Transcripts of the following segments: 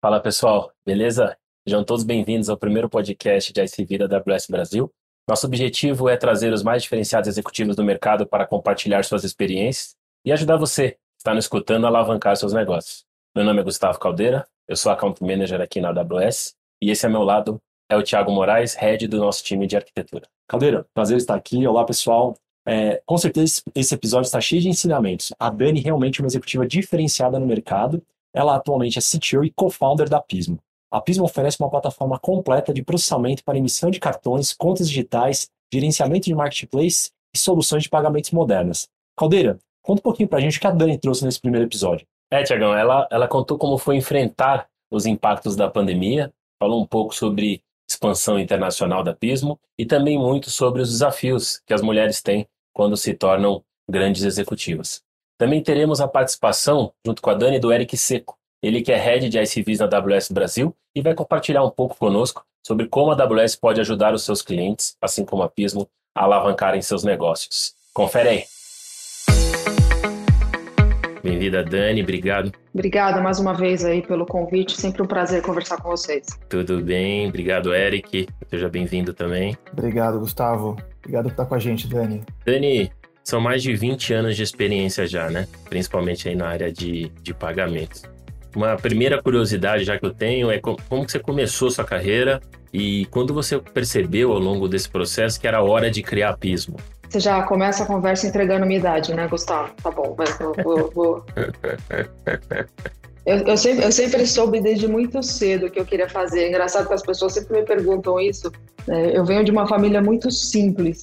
Fala pessoal, beleza? Sejam todos bem-vindos ao primeiro podcast de ICV da AWS Brasil. Nosso objetivo é trazer os mais diferenciados executivos do mercado para compartilhar suas experiências e ajudar você, que está nos escutando, a alavancar seus negócios. Meu nome é Gustavo Caldeira, eu sou Account Manager aqui na AWS e esse ao meu lado é o Thiago Moraes, Head do nosso time de arquitetura. Caldeira, prazer estar aqui. Olá pessoal. É, com certeza esse episódio está cheio de ensinamentos. A Dani realmente é uma executiva diferenciada no mercado ela atualmente é CTO e co-founder da Pismo. A Pismo oferece uma plataforma completa de processamento para emissão de cartões, contas digitais, gerenciamento de marketplace e soluções de pagamentos modernas. Caldeira, conta um pouquinho para a gente o que a Dani trouxe nesse primeiro episódio. É, Tiagão, ela, ela contou como foi enfrentar os impactos da pandemia, falou um pouco sobre expansão internacional da Pismo e também muito sobre os desafios que as mulheres têm quando se tornam grandes executivas. Também teremos a participação, junto com a Dani, do Eric Seco. Ele que é Head de ICVs na AWS Brasil e vai compartilhar um pouco conosco sobre como a AWS pode ajudar os seus clientes, assim como a Pismo, a alavancarem seus negócios. Confere aí. Bem-vinda, Dani, obrigado. Obrigada mais uma vez aí pelo convite, sempre um prazer conversar com vocês. Tudo bem, obrigado, Eric. Seja bem-vindo também. Obrigado, Gustavo. Obrigado por estar com a gente, Dani. Dani, são mais de 20 anos de experiência já, né? Principalmente aí na área de, de pagamentos. Uma primeira curiosidade já que eu tenho é como, você começou sua carreira e quando você percebeu ao longo desse processo que era hora de criar Pismo? Você já começa a conversa entregando minha idade, né, Gustavo? Tá bom, mas eu vou... vou... Eu, eu, sempre, eu sempre soube desde muito cedo o que eu queria fazer. É engraçado que as pessoas sempre me perguntam isso. É, eu venho de uma família muito simples.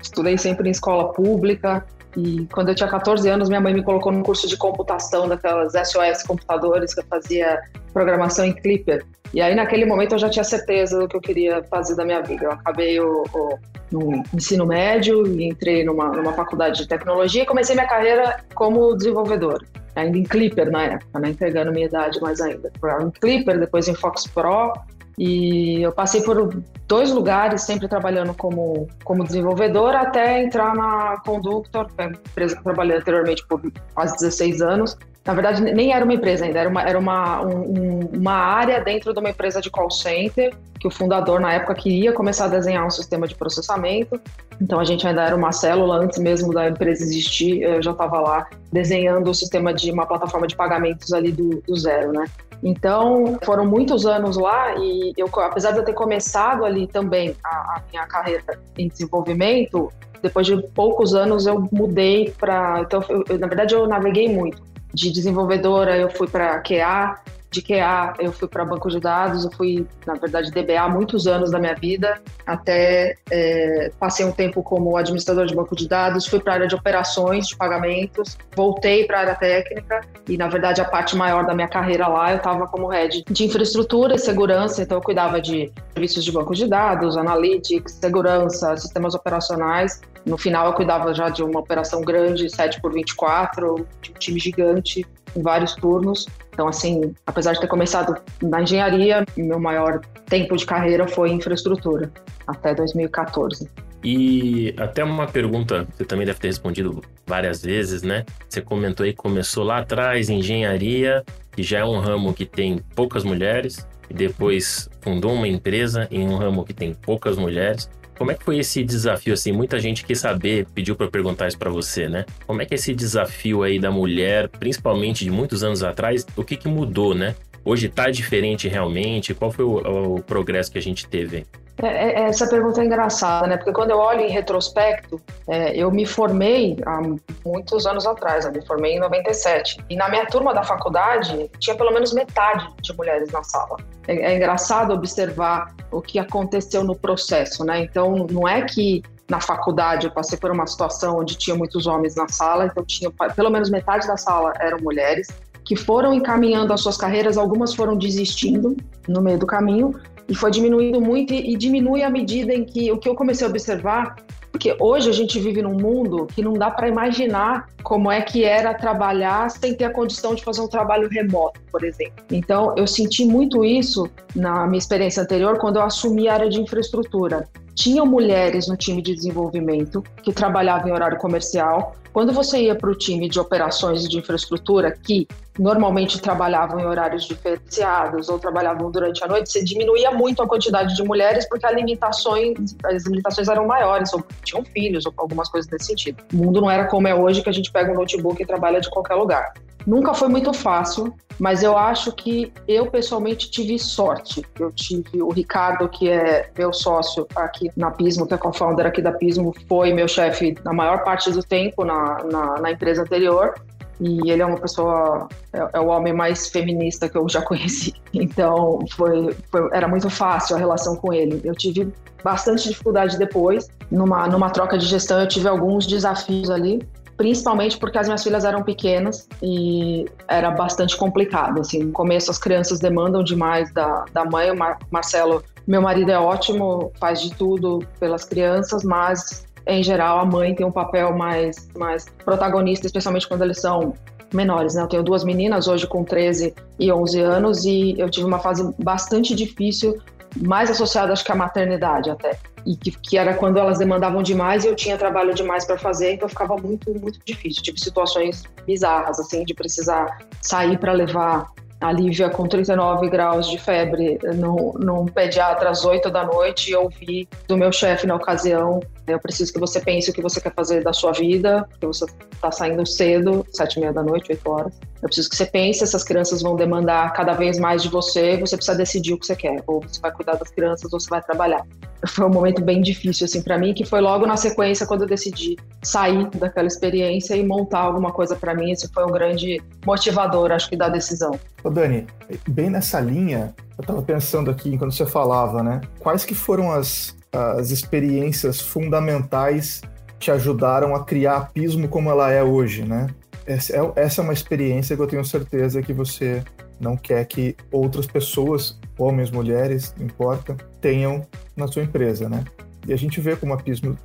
Estudei sempre em escola pública e quando eu tinha 14 anos, minha mãe me colocou num curso de computação daquelas SOS computadores que eu fazia programação em Clipper. E aí, naquele momento, eu já tinha certeza do que eu queria fazer da minha vida. Eu acabei o, o no ensino médio e entrei numa, numa faculdade de tecnologia e comecei minha carreira como desenvolvedor. Ainda em Clipper na época, né? entregando minha idade mais ainda. Em Clipper, depois em Fox Pro e eu passei por dois lugares, sempre trabalhando como, como desenvolvedor, até entrar na Conductor, é empresa que eu trabalhei anteriormente por quase 16 anos. Na verdade, nem era uma empresa ainda, era uma, era uma, um, uma área dentro de uma empresa de call center, que o fundador, na época, queria começar a desenhar um sistema de processamento. Então, a gente ainda era uma célula, antes mesmo da empresa existir, eu já estava lá desenhando o sistema de uma plataforma de pagamentos ali do, do zero, né? Então, foram muitos anos lá e eu, apesar de eu ter começado ali também a, a minha carreira em desenvolvimento, depois de poucos anos eu mudei para. Então, na verdade, eu naveguei muito. De desenvolvedora, eu fui para QA, de QA eu fui para banco de dados, eu fui, na verdade, DBA muitos anos da minha vida, até é, passei um tempo como administrador de banco de dados, fui para a área de operações de pagamentos, voltei para a área técnica e, na verdade, a parte maior da minha carreira lá eu estava como head de infraestrutura e segurança, então eu cuidava de serviços de banco de dados, analytics, segurança, sistemas operacionais. No final, eu cuidava já de uma operação grande, 7 por 24, de um time gigante, em vários turnos. Então, assim, apesar de ter começado na engenharia, meu maior tempo de carreira foi em infraestrutura, até 2014. E até uma pergunta, você também deve ter respondido várias vezes, né? Você comentou aí que começou lá atrás, engenharia, que já é um ramo que tem poucas mulheres, e depois fundou uma empresa em um ramo que tem poucas mulheres. Como é que foi esse desafio assim? Muita gente quis saber, pediu para perguntar isso para você, né? Como é que é esse desafio aí da mulher, principalmente de muitos anos atrás, o que que mudou, né? Hoje está diferente realmente? Qual foi o, o progresso que a gente teve? É, é, essa pergunta é engraçada, né? Porque quando eu olho em retrospecto, é, eu me formei há muitos anos atrás, eu me formei em 97. E na minha turma da faculdade, tinha pelo menos metade de mulheres na sala. É, é engraçado observar o que aconteceu no processo, né? Então, não é que na faculdade eu passei por uma situação onde tinha muitos homens na sala, então tinha pelo menos metade da sala eram mulheres que foram encaminhando as suas carreiras, algumas foram desistindo no meio do caminho, e foi diminuindo muito e, e diminui à medida em que o que eu comecei a observar porque hoje a gente vive num mundo que não dá para imaginar como é que era trabalhar sem ter a condição de fazer um trabalho remoto, por exemplo. Então, eu senti muito isso na minha experiência anterior quando eu assumi a área de infraestrutura. Tinham mulheres no time de desenvolvimento que trabalhavam em horário comercial. Quando você ia para o time de operações e de infraestrutura, que normalmente trabalhavam em horários diferenciados ou trabalhavam durante a noite, você diminuía muito a quantidade de mulheres porque as limitações, as limitações eram maiores, ou tinham filhos, ou algumas coisas nesse sentido. O mundo não era como é hoje, que a gente pega um notebook e trabalha de qualquer lugar. Nunca foi muito fácil, mas eu acho que eu pessoalmente tive sorte. Eu tive o Ricardo, que é meu sócio aqui na Pismo, que é co-founder aqui da Pismo, foi meu chefe na maior parte do tempo na, na, na empresa anterior. E ele é uma pessoa, é, é, o homem mais feminista que eu já conheci. Então, foi, foi, era muito fácil a relação com ele. Eu tive bastante dificuldade depois. Numa, numa troca de gestão, eu tive alguns desafios ali, principalmente porque as minhas filhas eram pequenas e era bastante complicado. Assim, no começo, as crianças demandam demais da, da mãe. O Mar Marcelo, meu marido é ótimo, faz de tudo pelas crianças, mas em geral, a mãe tem um papel mais, mais protagonista, especialmente quando eles são menores, né? Eu tenho duas meninas, hoje com 13 e 11 anos, e eu tive uma fase bastante difícil, mais associada, acho que à maternidade até. E que, que era quando elas demandavam demais e eu tinha trabalho demais para fazer, então ficava muito, muito difícil. Tive situações bizarras, assim, de precisar sair para levar a Lívia com 39 graus de febre no, num pediatra às 8 da noite e ouvi do meu chefe na ocasião eu preciso que você pense o que você quer fazer da sua vida, porque você está saindo cedo, sete e meia da noite, oito horas. Eu preciso que você pense, essas crianças vão demandar cada vez mais de você, você precisa decidir o que você quer. Ou você vai cuidar das crianças ou você vai trabalhar. Foi um momento bem difícil, assim, para mim, que foi logo na sequência quando eu decidi sair daquela experiência e montar alguma coisa para mim. Esse foi um grande motivador, acho que, da decisão. Ô Dani, bem nessa linha, eu estava pensando aqui enquanto você falava, né? Quais que foram as as experiências fundamentais te ajudaram a criar a Pismo como ela é hoje, né? É, essa é uma experiência que eu tenho certeza que você não quer que outras pessoas, homens, mulheres, não importa, tenham na sua empresa, né? E a gente vê como a Pismo,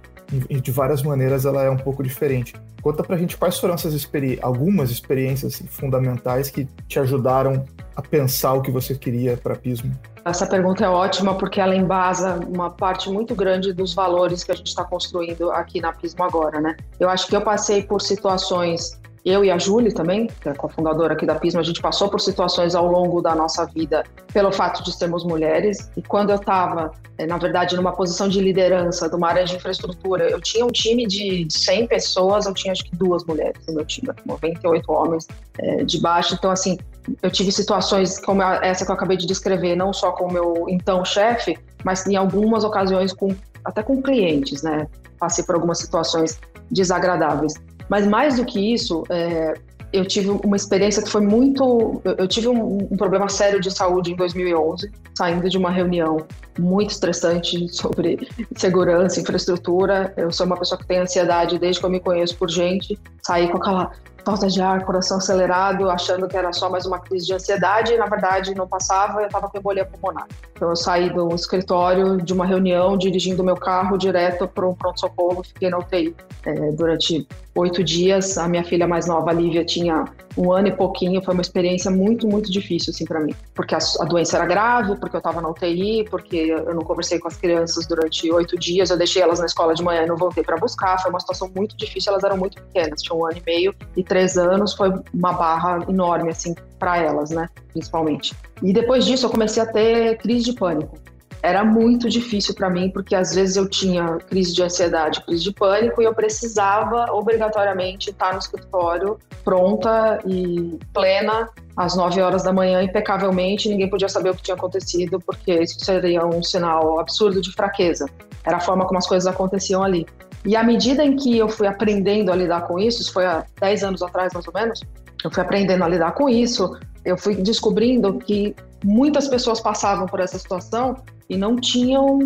de várias maneiras, ela é um pouco diferente. Conta pra gente quais foram essas experi algumas experiências fundamentais que te ajudaram a pensar o que você queria para Pismo. Essa pergunta é ótima porque ela embasa uma parte muito grande dos valores que a gente está construindo aqui na Pismo agora, né? Eu acho que eu passei por situações eu e a Júlia também, que é cofundadora aqui da Pismo, a gente passou por situações ao longo da nossa vida pelo fato de sermos mulheres. E quando eu estava, eh, na verdade, numa posição de liderança de uma área de infraestrutura, eu tinha um time de 100 pessoas, eu tinha acho que duas mulheres no meu time, 98 homens é, de baixo. Então, assim, eu tive situações como essa que eu acabei de descrever, não só com o meu então chefe, mas em algumas ocasiões com até com clientes, né? Passei por algumas situações desagradáveis. Mas mais do que isso, é, eu tive uma experiência que foi muito. Eu tive um, um, problema sério de saúde em 2011, saindo de uma reunião muito estressante sobre segurança, infraestrutura. Eu sou uma pessoa que tem ansiedade desde que eu me conheço por gente. Saí com aquela falta de ar, coração acelerado, achando que era só mais uma crise de ansiedade, e na verdade não passava, eu estava com embolia pulmonar. Então eu saí do escritório de uma reunião, dirigindo meu carro direto para um pronto-socorro, fiquei na UTI é, durante oito dias. A minha filha mais nova, Lívia, tinha um ano e pouquinho. Foi uma experiência muito, muito difícil, assim, para mim. Porque a, a, doença era grave, porque eu estava na UTI, porque eu não conversei com as crianças durante oito dias. Eu deixei elas na escola de manhã e não voltei para buscar. Foi uma situação muito difícil. Elas eram muito pequenas, tinham um ano e meio e três anos. Foi uma barra enorme, assim, para elas, né? Principalmente. E depois disso, eu comecei a ter crise de pânico era muito difícil para mim, porque às vezes eu tinha crise de ansiedade, crise de pânico, e eu precisava obrigatoriamente estar no escritório pronta e plena às 9 horas da manhã, impecavelmente, ninguém podia saber o que tinha acontecido, porque isso seria um sinal absurdo de fraqueza. Era a forma como as coisas aconteciam ali. E à medida em que eu fui aprendendo a lidar com isso, isso foi há 10 anos atrás mais ou menos, eu fui aprendendo a lidar com isso, eu fui descobrindo que muitas pessoas passavam por essa situação e não tinham,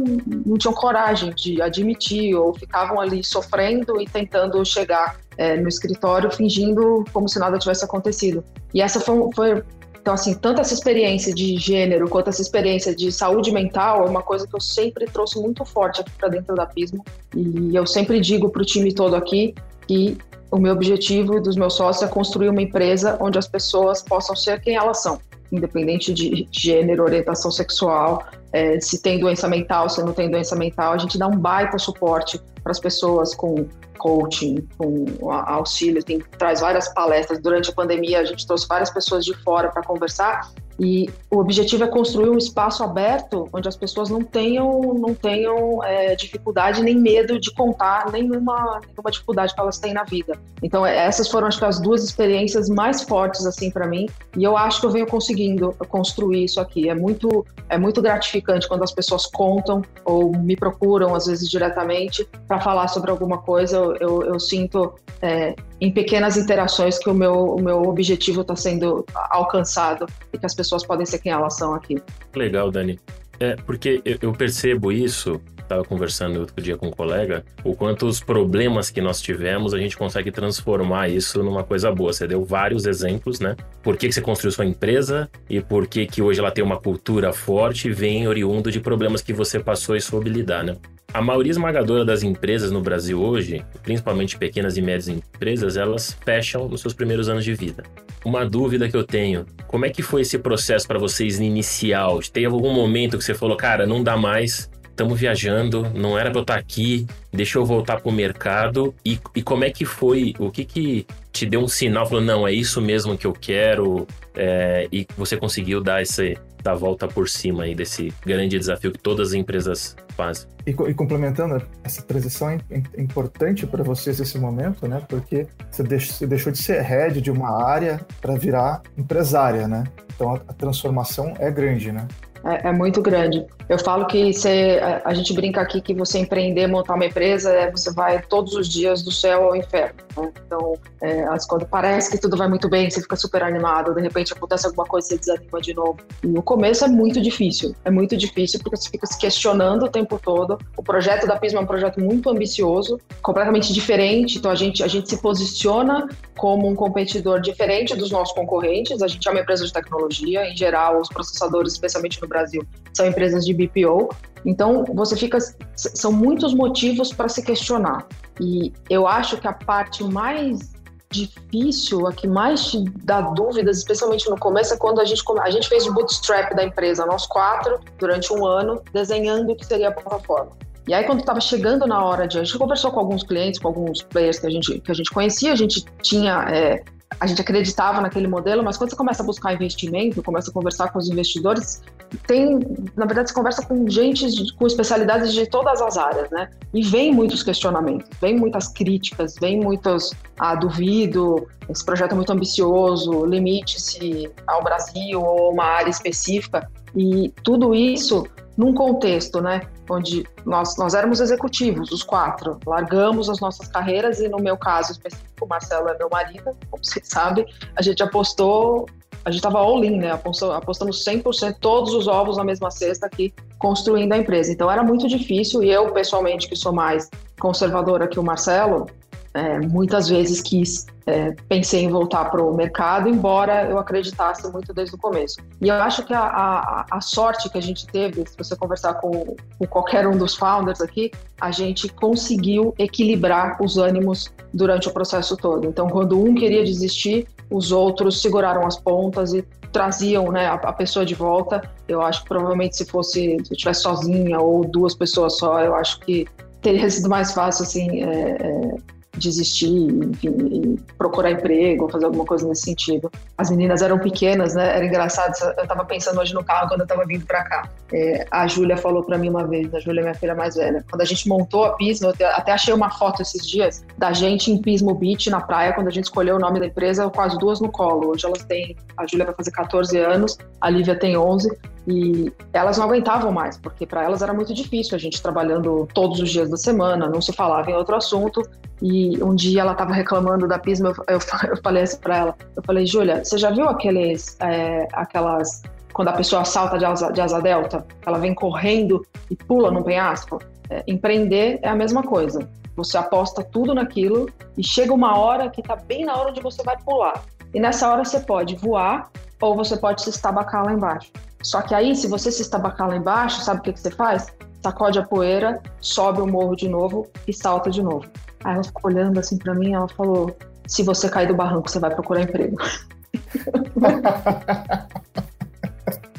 não tinham coragem de admitir ou ficavam ali sofrendo e tentando chegar é, no escritório fingindo como se nada tivesse acontecido. E essa foi, foi então, assim, tanto essa experiência de gênero quanto essa experiência de saúde mental é uma coisa que eu sempre trouxe muito forte aqui para dentro da Pismo. E eu sempre digo para o time todo aqui que o meu objetivo e dos meus sócios é construir uma empresa onde as pessoas possam ser quem elas são independente de gênero, orientação sexual, é, se tem doença mental, se não tem doença mental, a gente dá um baita suporte para as pessoas com coaching, com auxílio, tem, traz várias palestras. Durante a pandemia, a gente trouxe várias pessoas de fora para conversar e o objetivo é construir um espaço aberto onde as pessoas não tenham, não tenham é, dificuldade nem medo de contar nenhuma, nenhuma dificuldade que elas têm na vida. Então, é, essas foram, acho que, as duas experiências mais fortes, assim, para mim. E eu acho que eu venho conseguindo construir isso aqui. É muito, é muito gratificante quando as pessoas contam ou me procuram, às vezes, diretamente, para falar sobre alguma coisa. Eu, eu, sinto é, em pequenas interações que o meu, o meu objetivo está sendo alcançado e que as pessoas podem ser quem elas são aqui. Legal, Dani. É, porque eu percebo isso, estava conversando outro dia com um colega, o quanto os problemas que nós tivemos, a gente consegue transformar isso numa coisa boa. Você deu vários exemplos, né? Por que, que você construiu sua empresa e por que, que hoje ela tem uma cultura forte e vem oriundo de problemas que você passou e soube lidar, né? A maioria esmagadora das empresas no Brasil hoje, principalmente pequenas e médias empresas, elas fecham nos seus primeiros anos de vida. Uma dúvida que eu tenho, como é que foi esse processo para vocês inicial? Teve algum momento que você falou, cara, não dá mais, estamos viajando, não era para eu estar aqui, deixa eu voltar para o mercado. E, e como é que foi, o que que te deu um sinal, falou, não, é isso mesmo que eu quero, é, e você conseguiu dar esse, dar volta por cima aí desse grande desafio que todas as empresas fazem. E, e complementando, essa transição é, é importante para vocês nesse momento, né? Porque você, deixou de ser head de uma área para virar empresária, né? Então a transformação é grande, né? É, é, muito grande. Eu falo que você, a, gente brinca aqui que você empreender, montar uma empresa, é, você vai todos os dias do céu ao inferno. Né? Então, é, as, quando parece que tudo vai muito bem, você fica super animado, de repente acontece alguma coisa, você desanima de novo. E no começo é muito difícil, é muito difícil porque você fica se questionando o tempo todo. O projeto da Pisma é um projeto muito ambicioso, completamente diferente, então a gente, a gente se posiciona como um competidor diferente dos nossos concorrentes. A gente é uma empresa de tecnologia, em geral, os processadores, especialmente no Brasil, são empresas de BPO. Então, você fica. São muitos motivos para se questionar. E eu acho que a parte mais difícil, a que mais te dá dúvidas, especialmente no começo, é quando a gente, a gente fez o bootstrap da empresa, nós quatro, durante um ano, desenhando o que seria a plataforma. E aí, quando estava chegando na hora de. A gente conversou com alguns clientes, com alguns players que a gente, que a gente conhecia, a gente tinha. É, a gente acreditava naquele modelo, mas quando você começa a buscar investimento, começa a conversar com os investidores, tem, na verdade, você conversa com gente de, com especialidades de todas as áreas, né? E vem muitos questionamentos, vem muitas críticas, vem muitos, ah, duvido, esse projeto é muito ambicioso, limite-se ao Brasil ou uma área específica. E tudo isso num contexto, né, onde nós, nós éramos executivos, os quatro, largamos as nossas carreiras e no meu caso específico, o Marcelo é meu marido, como vocês sabem, a gente apostou, a gente estava all-in, né, apostamos 100% todos os ovos na mesma cesta aqui, construindo a empresa. Então era muito difícil e eu, pessoalmente, que sou mais conservadora que o Marcelo, é, muitas vezes quis, é, pensei em voltar para o mercado, embora eu acreditasse muito desde o começo. E eu acho que a, a, a sorte que a gente teve, se você conversar com, com, qualquer um dos founders aqui, a gente conseguiu equilibrar os ânimos durante o processo todo. Então, quando um queria desistir, os outros seguraram as pontas e traziam né, a, a pessoa de volta. Eu acho que provavelmente se fosse, se eu estivesse sozinha ou duas pessoas só, eu acho que teria sido mais fácil assim é, é, desistir, enfim, e procurar emprego, fazer alguma coisa nesse sentido. As meninas eram pequenas, né? Era engraçado. Eu estava pensando hoje no carro quando eu estava vindo para cá. É, a Júlia falou para mim uma vez, a Júlia é minha filha mais velha, quando a gente montou a Pismo, eu até achei uma foto esses dias da gente em Pismo Beach, na praia, quando a gente escolheu o nome da empresa, quase duas no colo. Hoje elas têm, a Júlia vai fazer 14 anos, a Lívia tem 11, e elas não aguentavam mais, porque para elas era muito difícil a gente trabalhando todos os dias da semana, não se falava em outro assunto. E um dia ela estava reclamando da Pisma, eu, eu, eu falei assim para ela, eu falei, Júlia, você já viu aqueles, é, aquelas quando a pessoa salta de asa, de asa delta, ela vem correndo e pula num penhasco? É, empreender é a mesma coisa. Você aposta tudo naquilo e chega uma hora que está bem na hora onde você vai pular. E nessa hora você pode voar ou você pode se estabacar lá embaixo. Só que aí, se você se estabacar lá embaixo, sabe o que, que você faz? Sacode a poeira, sobe o morro de novo e salta de novo. Aí ela ficou olhando assim para mim, ela falou: se você cair do barranco, você vai procurar emprego.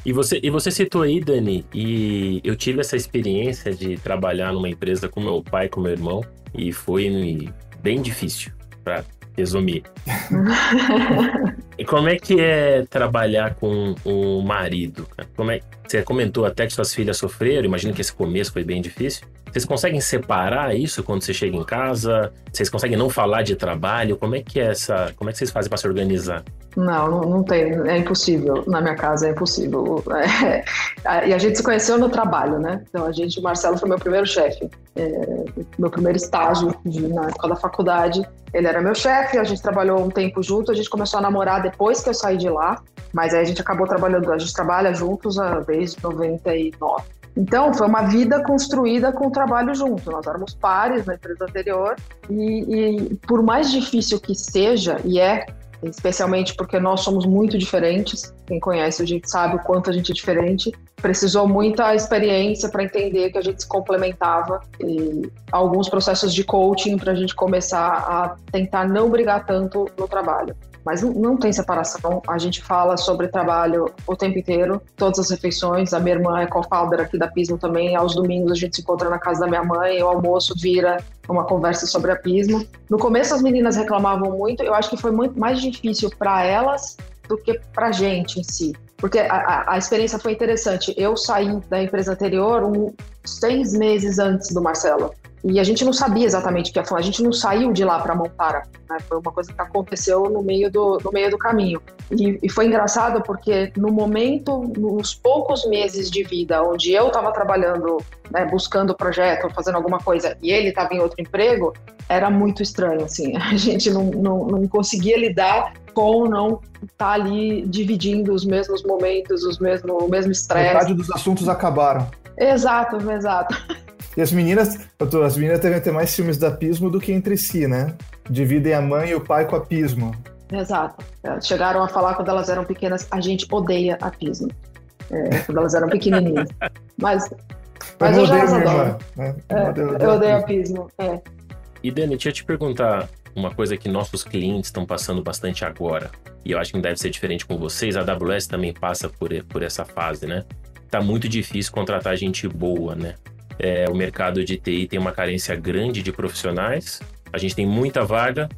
E você, e você citou aí, Dani, e eu tive essa experiência de trabalhar numa empresa com meu pai, com meu irmão, e foi bem difícil, para resumir. e como é que é trabalhar com o marido? Como é, você comentou até que suas filhas sofreram, imagino que esse começo foi bem difícil. Vocês conseguem separar isso quando você chega em casa? Vocês conseguem não falar de trabalho? Como é que é essa? Como é que vocês fazem para se organizar? Não, não, tem, é impossível. Na minha casa é impossível. É, e a gente se conheceu no trabalho, né? Então a gente, o Marcelo foi meu primeiro chefe, é, meu primeiro estágio de, na época da faculdade. Ele era meu chefe, a gente trabalhou um tempo junto, a gente começou a namorar depois que eu saí de lá, mas aí a gente acabou trabalhando, a gente trabalha juntos desde 99. Então, foi uma vida construída com o trabalho junto. Nós éramos pares na empresa anterior e, e por mais difícil que seja, e é especialmente porque nós somos muito diferentes. Quem conhece a gente sabe o quanto a gente é diferente. Precisou muita experiência para entender que a gente se complementava e alguns processos de coaching para a gente começar a tentar não brigar tanto no trabalho. Mas não, tem separação. A gente fala sobre trabalho o tempo inteiro, todas as refeições. A minha irmã é co-founder aqui da Pismo também. Aos domingos a gente se encontra na casa da minha mãe. O almoço vira uma conversa sobre a Pismo. No começo as meninas reclamavam muito. Eu acho que foi muito mais difícil para elas do que para gente em si. Porque a, a, a, experiência foi interessante. Eu saí da empresa anterior um, seis meses antes do Marcelo. E a gente não sabia exatamente o que ia falar, a gente não saiu de lá para montar, né? foi uma coisa que aconteceu no meio do, no meio do caminho. E, e foi engraçado porque no momento, nos poucos meses de vida onde eu estava trabalhando, né, buscando o projeto, fazendo alguma coisa, e ele estava em outro emprego, era muito estranho, assim, a gente não, não, não conseguia lidar com não estar tá ali dividindo os mesmos momentos, os mesmo, o mesmo estresse. Metade dos assuntos acabaram. Exato, exato. E as meninas, as meninas devem ter mais ciúmes da Pismo do que entre si, né? Dividem a mãe e o pai com a Pismo. Exato. É, chegaram a falar quando elas eram pequenas, a gente odeia a Pismo. É, quando elas eram pequenininhas. Mas, mas eu, eu já as adoro. Né? É, eu odeio a Pismo. É. E Dani, deixa eu te perguntar uma coisa que nossos clientes estão passando bastante agora. E eu acho que não deve ser diferente com vocês. A AWS também passa por, por essa fase, né? Tá muito difícil contratar gente boa, né? É, o mercado de TI tem uma carência grande de profissionais. A gente tem muita vaga,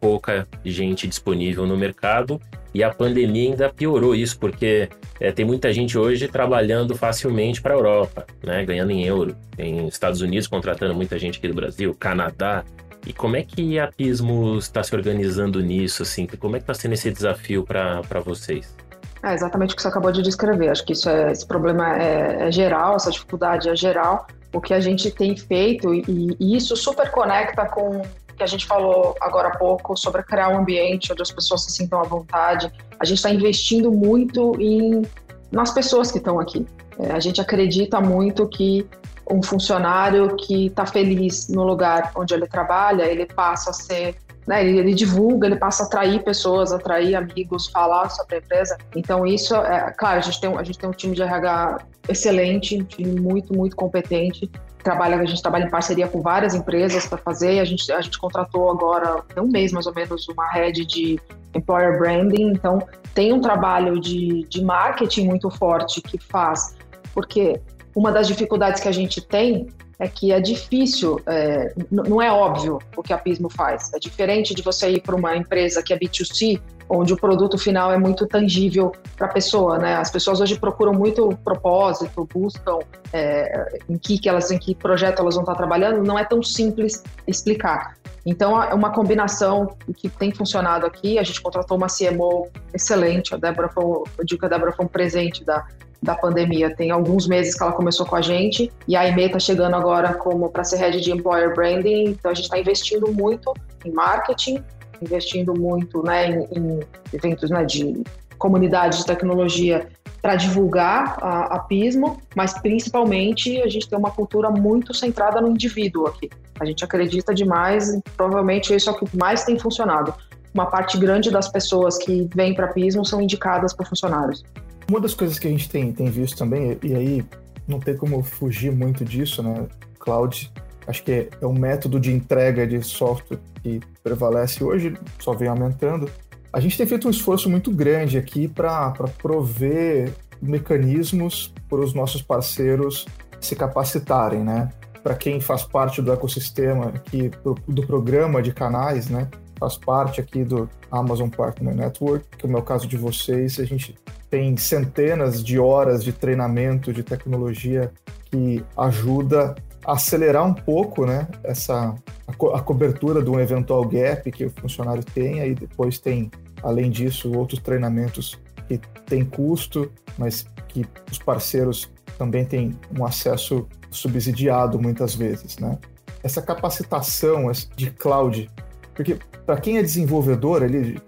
pouca gente disponível no mercado e a pandemia ainda piorou isso, porque é, tem muita gente hoje trabalhando facilmente para a Europa, né, ganhando em euro. Tem Estados Unidos contratando muita gente aqui do Brasil, Canadá. E como é que a Pismo está se organizando nisso? Assim? Como é que está sendo esse desafio para vocês? É exatamente o que você acabou de descrever. Acho que isso é, esse problema é, é geral, essa dificuldade é geral o que a gente tem feito, e, e isso super conecta com o que a gente falou agora há pouco sobre criar um ambiente onde as pessoas se sintam à vontade. A gente está investindo muito em, nas pessoas que estão aqui. É, a gente acredita muito que um funcionário que está feliz no lugar onde ele trabalha, ele passa a ser né, ele, ele, divulga, ele passa a atrair pessoas, atrair amigos, falar sobre a empresa. Então, isso, é claro, a gente tem, a gente tem um time de RH excelente, um time muito, muito competente. Trabalha, a gente trabalha em parceria com várias empresas para fazer. A gente, a gente contratou agora, tem um mês mais ou menos, uma rede de employer branding. Então, tem um trabalho de, de marketing muito forte que faz, porque uma das dificuldades que a gente tem é que é difícil, é, não é óbvio o que a Pismo faz. É diferente de você ir para uma empresa que é B2C, onde o produto final é muito tangível para a pessoa, né? As pessoas hoje procuram muito propósito, buscam é, em que, que elas, em que projeto elas vão estar trabalhando. Não é tão simples explicar. Então, é uma combinação que tem funcionado aqui. A gente contratou uma CMO excelente. A Débora foi, eu digo que a Débora foi um presente da, da pandemia. Tem alguns meses que ela começou com a gente e a Aimee está chegando agora como para ser head de employer branding. Então a gente está investindo muito em marketing, investindo muito né, em, em eventos né, de comunidade de tecnologia para divulgar a, a, Pismo, mas principalmente a gente tem uma cultura muito centrada no indivíduo aqui. A gente acredita demais, e provavelmente isso é o que mais tem funcionado. Uma parte grande das pessoas que vêm para Pismo são indicadas por funcionários. Uma das coisas que a gente tem, tem visto também, e aí não tem como fugir muito disso, né? Cloud, acho que é, é um método de entrega de software que prevalece hoje, só vem aumentando. A gente tem feito um esforço muito grande aqui para prover mecanismos para os nossos parceiros se capacitarem, né? Para quem faz parte do ecossistema aqui do programa de canais, né? Faz parte aqui do Amazon Partner Network, que é o meu caso de vocês, a gente tem centenas de horas de treinamento de tecnologia que ajuda a acelerar um pouco né, essa, a, co a cobertura de um eventual gap que o funcionário tenha e depois tem, além disso, outros treinamentos que têm custo, mas que os parceiros também têm um acesso subsidiado muitas vezes. Né? Essa capacitação de cloud porque para quem é desenvolvedor, ele,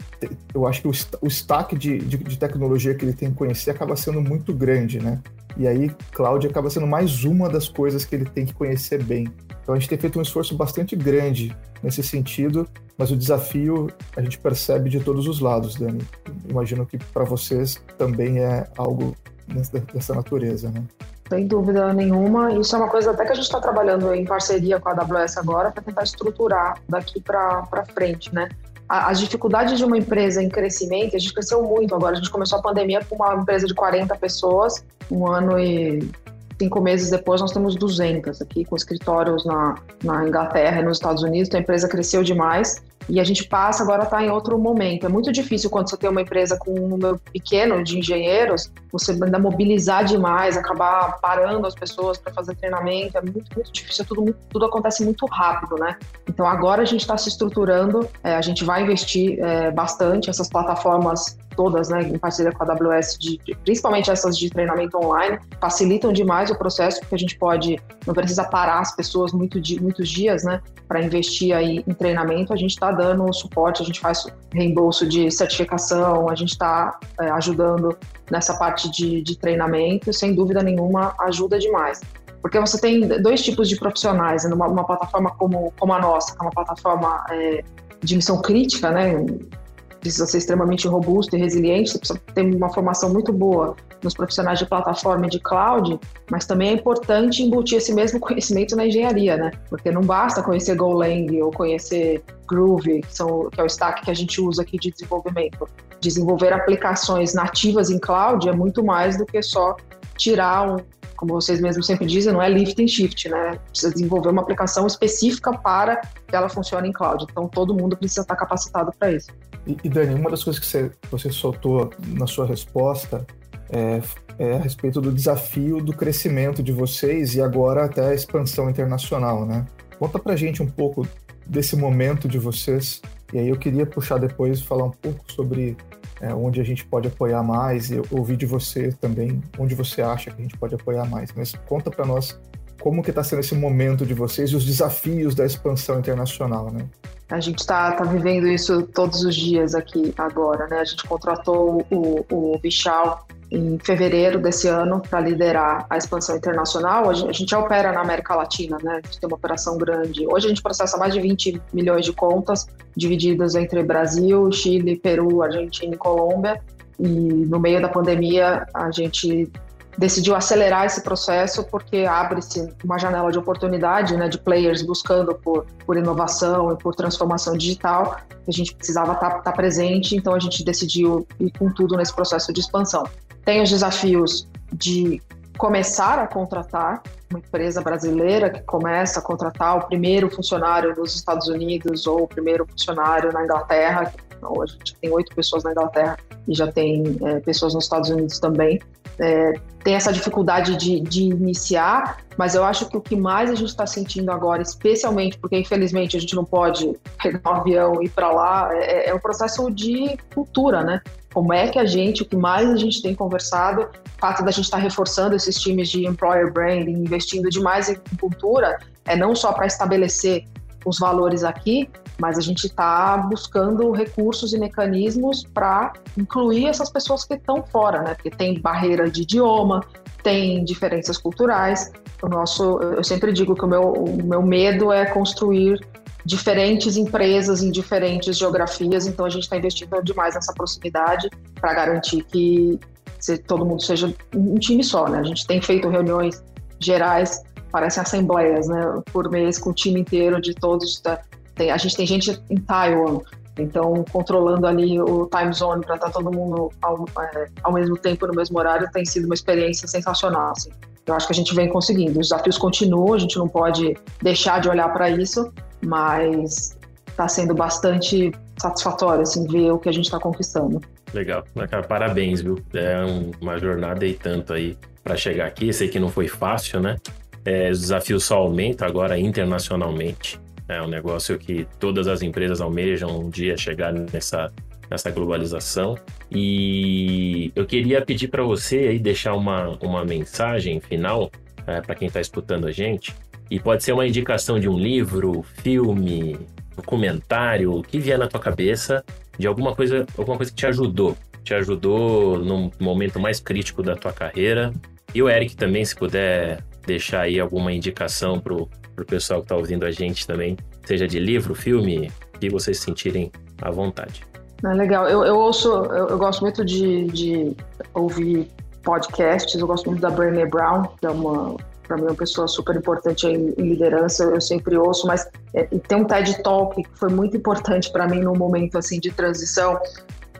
eu acho que o, o stack de, de, de, tecnologia que ele tem que conhecer acaba sendo muito grande, né? E aí, cloud acaba sendo mais uma das coisas que ele tem que conhecer bem. Então a gente tem feito um esforço bastante grande nesse sentido, mas o desafio a gente percebe de todos os lados, Dani. Imagino que para vocês também é algo dessa natureza, né? Sem dúvida nenhuma. Isso é uma coisa até que a gente está trabalhando em parceria com a AWS agora para tentar estruturar daqui para frente, né? As dificuldades de uma empresa em crescimento, a gente cresceu muito agora. A gente começou a pandemia com uma empresa de 40 pessoas, um ano e cinco meses depois nós temos 200 aqui, com escritórios na, na Inglaterra e nos Estados Unidos. Então a empresa cresceu demais e a gente passa agora está em outro momento. É muito difícil quando você tem uma empresa com um número pequeno de engenheiros, você ainda mobilizar demais, acabar parando as pessoas para fazer treinamento. É muito, muito difícil, tudo, tudo acontece muito rápido, né? Então agora a gente está se estruturando, é, a gente vai investir é, bastante essas plataformas todas, né, em parceria com a AWS, de, principalmente essas de treinamento online, facilitam demais o processo, porque a gente pode, não precisa parar as pessoas muito, muitos dias, né, para investir aí em treinamento. A gente está dando suporte, a gente faz reembolso de certificação, a gente está é, ajudando nessa parte de, de treinamento, sem dúvida nenhuma ajuda demais porque você tem dois tipos de profissionais numa né, plataforma como, como a nossa, que é uma plataforma é, de missão crítica, né? Precisa ser extremamente robusto e resiliente, você precisa ter uma formação muito boa nos profissionais de plataforma e de cloud, mas também é importante embutir esse mesmo conhecimento na engenharia, né? Porque não basta conhecer Golang ou conhecer Groovy, que, são, que é o stack que a gente usa aqui de desenvolvimento. Desenvolver aplicações nativas em cloud é muito mais do que só tirar um, como vocês mesmos sempre dizem, não é lift and shift, né? Precisa desenvolver uma aplicação específica para que ela funcione em cloud. Então, todo mundo precisa estar capacitado para isso. E, e, Dani, uma das coisas que você, você soltou na sua resposta é, é, a respeito do desafio do crescimento de vocês e agora até a expansão internacional, né? Conta pra gente um pouco desse momento de vocês e aí eu queria puxar depois falar um pouco sobre é, onde a gente pode apoiar mais e ouvir de você também onde você acha que a gente pode apoiar mais. Mas conta para nós como que está sendo esse momento de vocês e os desafios da expansão internacional, né? A gente está tá vivendo isso todos os dias aqui agora, né? A gente contratou o, o Bichal em fevereiro desse ano para liderar a expansão internacional. A gente, a gente já opera na América Latina, né? A gente tem uma operação grande. Hoje a gente processa mais de 20 milhões de contas divididas entre Brasil, Chile, Peru, Argentina e Colômbia. E no meio da pandemia a gente decidiu acelerar esse processo porque abre-se uma janela de oportunidade, né, de players buscando por, por inovação e por transformação digital. A gente precisava estar, tá, estar tá presente, então a gente decidiu ir com tudo nesse processo de expansão. Tem os desafios de começar a contratar uma empresa brasileira que começa a contratar o primeiro funcionário nos Estados Unidos ou o primeiro funcionário na Inglaterra. Então, a gente tem oito pessoas na Inglaterra e já tem é, pessoas nos Estados Unidos também é, tem essa dificuldade de, de, iniciar, mas eu acho que o que mais a gente está sentindo agora, especialmente porque infelizmente a gente não pode pegar um avião e ir para lá, é, é o processo de cultura, né? Como é que a gente, o que mais a gente tem conversado, o fato da gente estar tá reforçando esses times de employer branding, investindo demais em cultura, é não só para estabelecer os valores aqui, mas a gente está buscando recursos e mecanismos para incluir essas pessoas que estão fora, né? Porque tem barreira de idioma, tem diferenças culturais. O nosso, eu sempre digo que o meu, o meu medo é construir diferentes empresas em diferentes geografias, então a gente está investindo demais nessa proximidade para garantir que todo mundo seja um time só, né? A gente tem feito reuniões gerais, parecem assembleias, né, por mês com o time inteiro de todos da, tem, a gente tem gente em Taiwan, Então, controlando ali o time zone para estar tá todo mundo ao, é, ao, mesmo tempo, no mesmo horário, tem sido uma experiência sensacional. Assim. Eu acho que a gente vem conseguindo. Os desafios continuam, a gente não pode deixar de olhar para isso, mas está sendo bastante satisfatório assim, ver o que a gente está conquistando. Legal. Cara, parabéns, viu? É uma jornada e tanto aí para chegar aqui. Sei que não foi fácil, né? É, os desafios só aumentam agora internacionalmente. É um negócio que todas as empresas almejam um dia chegar nessa, nessa globalização. E eu queria pedir para você aí deixar uma, uma mensagem final é, para quem está escutando a gente. E pode ser uma indicação de um livro, filme, documentário, o que vier na tua cabeça de alguma coisa, alguma coisa que te ajudou. Te ajudou no momento mais crítico da tua carreira. E o Eric também, se puder deixar aí alguma indicação pro, pro pessoal que está ouvindo a gente também, seja de livro, filme, que vocês sentirem à vontade. É legal. Eu, eu ouço, eu, eu gosto muito de, de, ouvir podcasts. Eu gosto muito da Brené Brown, que é uma, para mim, uma pessoa super importante em, em liderança. Eu sempre ouço, mas é, tem um TED Talk que foi muito importante para mim num momento assim de transição,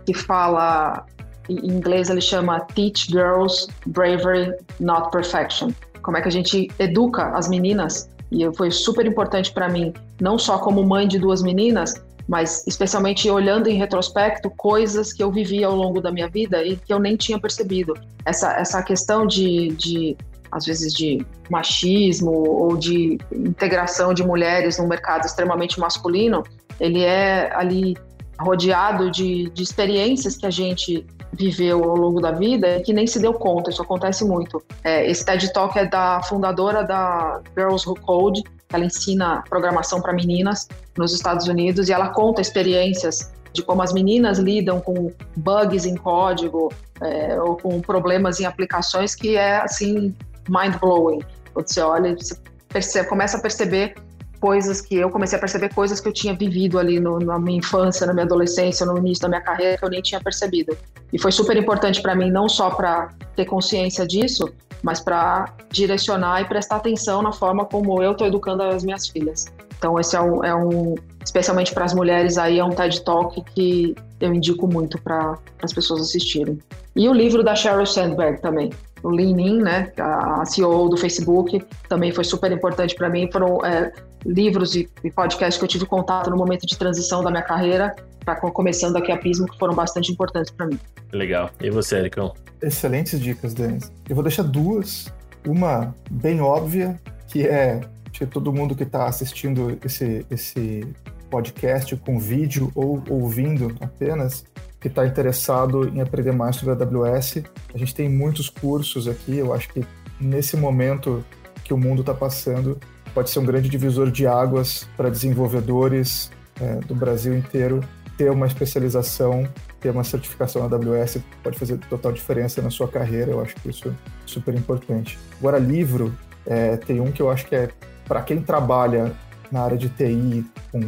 que fala em inglês ele chama Teach Girls Bravery, Not Perfection. Como é que a gente educa as meninas e foi super importante para mim, não só como mãe de duas meninas, mas especialmente olhando em retrospecto coisas que eu vivi ao longo da minha vida e que eu nem tinha percebido. Essa, essa questão de, de às vezes, de machismo ou de integração de mulheres num mercado extremamente masculino, ele é ali rodeado de, de experiências que a gente viveu ao longo da vida e que nem se deu conta, isso acontece muito. É, esse TED Talk é da fundadora da Girls Who Code, ela ensina programação para meninas nos Estados Unidos e ela conta experiências de como as meninas lidam com bugs em código é, ou com problemas em aplicações que é assim mind blowing. Quando você olha, você percebe, começa a perceber coisas que eu comecei a perceber coisas que eu tinha vivido ali no, na minha infância, na minha adolescência, no início da minha carreira que eu nem tinha percebido. E foi super importante para mim não só para ter consciência disso, mas para direcionar e prestar atenção na forma como eu estou educando as minhas filhas. Então esse é um, é um especialmente para as mulheres aí é um TED Talk que eu indico muito para as pessoas assistirem. E o livro da Sheryl Sandberg também, o Lean In, né, a CEO do Facebook, também foi super importante para mim. Foram é, livros e, e podcasts que eu tive contato no momento de transição da minha carreira, para começando aqui a Pismo, que foram bastante importantes para mim. Legal. E você, Ericão? Excelentes dicas, Denis. Eu vou deixar duas. Uma bem óbvia, que é que todo mundo que está assistindo esse, esse podcast com vídeo ou ouvindo apenas, que está interessado em aprender mais sobre a AWS. A gente tem muitos cursos aqui, eu acho que nesse momento que o mundo está passando, pode ser um grande divisor de águas para desenvolvedores é, do Brasil inteiro. Ter uma especialização, ter uma certificação na AWS pode fazer total diferença na sua carreira, eu acho que isso é super importante. Agora, livro, é, tem um que eu acho que é para quem trabalha na área de TI, com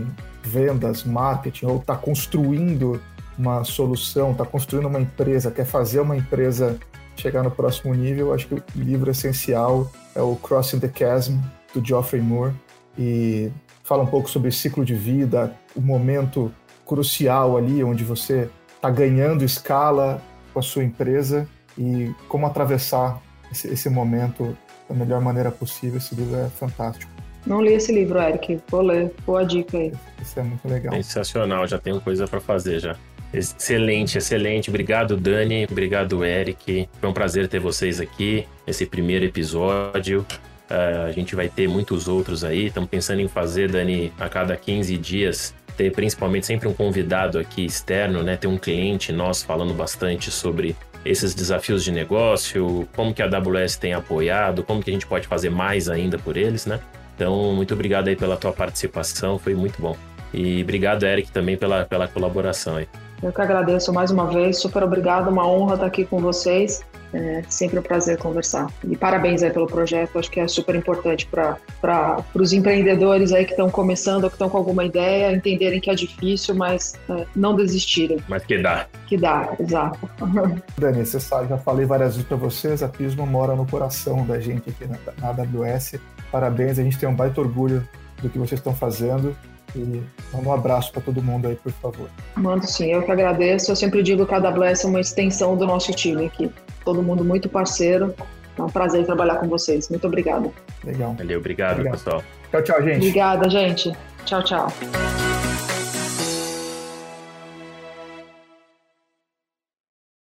vendas, marketing, ou está construindo uma solução, está construindo uma empresa, quer fazer uma empresa chegar no próximo nível, acho que o livro essencial é o Crossing the Chasm, do Geoffrey Moore, e fala um pouco sobre ciclo de vida, o momento crucial ali onde você está ganhando escala com a sua empresa e como atravessar esse, esse momento da melhor maneira possível. Esse livro é fantástico. Não li esse livro, Eric. Vou ler. Boa dica aí. Isso é muito legal. Sensacional, já tenho coisa para fazer já. Excelente, excelente. Obrigado, Dani. Obrigado, Eric. Foi um prazer ter vocês aqui. Esse primeiro episódio. Uh, a gente vai ter muitos outros aí. Estamos pensando em fazer, Dani, a cada 15 dias, ter principalmente sempre um convidado aqui externo, né? Ter um cliente nosso falando bastante sobre esses desafios de negócio, como que a AWS tem apoiado, como que a gente pode fazer mais ainda por eles, né? Então, muito obrigado aí pela tua participação, foi muito bom. E obrigado, Eric, também pela, pela colaboração aí. Eu que agradeço mais uma vez, super obrigado, uma honra estar aqui com vocês. É sempre um prazer conversar. E parabéns aí pelo projeto, acho que é super importante para os empreendedores aí que estão começando ou que estão com alguma ideia, entenderem que é difícil, mas é, não desistirem. Mas que dá. Que dá, exato. Dani, você sabe, já falei várias vezes para vocês, a Pismo mora no coração da gente aqui na, na AWS. Parabéns, a gente tem um baita orgulho do que vocês estão fazendo E manda um abraço para todo mundo aí, por favor. Mando sim, eu que agradeço. Eu sempre digo que a AWS é uma extensão do nosso time aqui. Todo mundo muito parceiro. É um prazer trabalhar com vocês. Muito obrigada. Legal. Valeu, obrigado, Obrigado. pessoal. Tchau, tchau, gente. Obrigada, gente. Tchau, tchau.